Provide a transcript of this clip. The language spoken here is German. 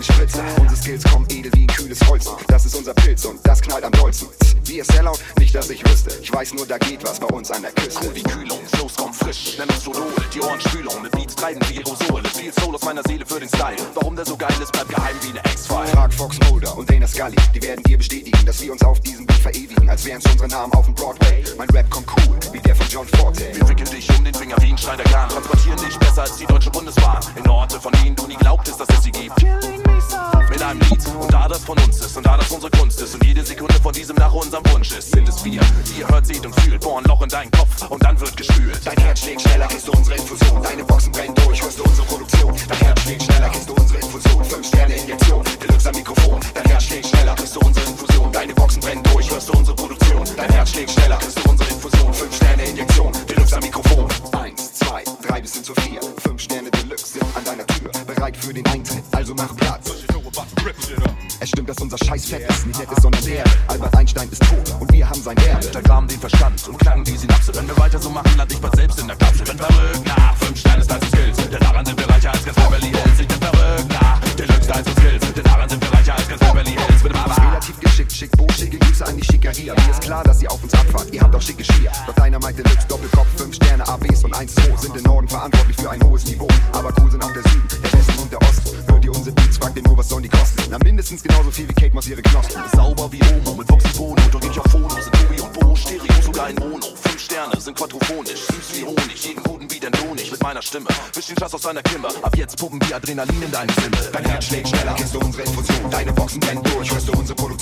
keine Spritzer. Unsere Skills kommen edel wie ein kühles Holz. Das ist unser Pilz und das knallt am dollsten. Wir Sellout, nicht dass ich wüsste. Ich weiß nur, da geht was bei uns an der Küste. Cool wie Kühlung, Flows kommen frisch. Nenn uns Solo, die Ohren Ohrenspülung. Mit Beats treiben wie Aerosole. Viel Soul aus meiner Seele für den Style. Warum der so geil ist, bleibt geheim wie eine Ex-File. Frag Fox Mulder und Dana Scully. Die werden dir bestätigen, dass wir uns auf diesem Beat verewigen. Als wären es unsere Namen auf dem Broadway. Mein Rap kommt cool, wie der von John Forte. Wir wickeln dich um den Finger wie ein Schneiderkran. Transportieren dich besser als die deutsche Bundesbahn. In Orte, von denen du nie glaubtest, dass einem Lied, und da das von uns ist, und da das unsere Kunst ist, und jede Sekunde von diesem nach unserem Wunsch ist, sind es wir, die ihr hört, seht und fühlt, bohren Loch in deinen Kopf, und dann wird gespült. Dein Herz schlägt schneller, kriegst du unsere Infusion. Deine Boxen brennen durch, klar, dass ihr auf uns abfahrt, ihr habt auch schicke Schier. Doch deiner meint Deluxe, Doppelkopf, fünf Sterne, ABs und 1-2 sind im Norden verantwortlich für ein hohes Niveau. Aber cool sind auch der Süden, der Westen und der Osten. Hört ihr unsere Beats, fragt ihr nur, was sollen die kosten? Na, mindestens genauso viel wie Kate Moss ihre Knospen. Sauber wie Omo mit Voxibono. Drück ich auf Phono, sind Tobi und Bo. Stereo, sogar in Mono. Fünf Sterne sind quadrophonisch. Süß wie Honig, jeden guten Beat entlohne ich mit meiner Stimme. Wisch den Schatz aus deiner Kimber. Ab jetzt pumpen wir Adrenalin in deine Stimme. Dein Herz schlägt schneller, kriegst du unsere Infusion. Deine Boxen brennen durch, hörst du unsere Produktion.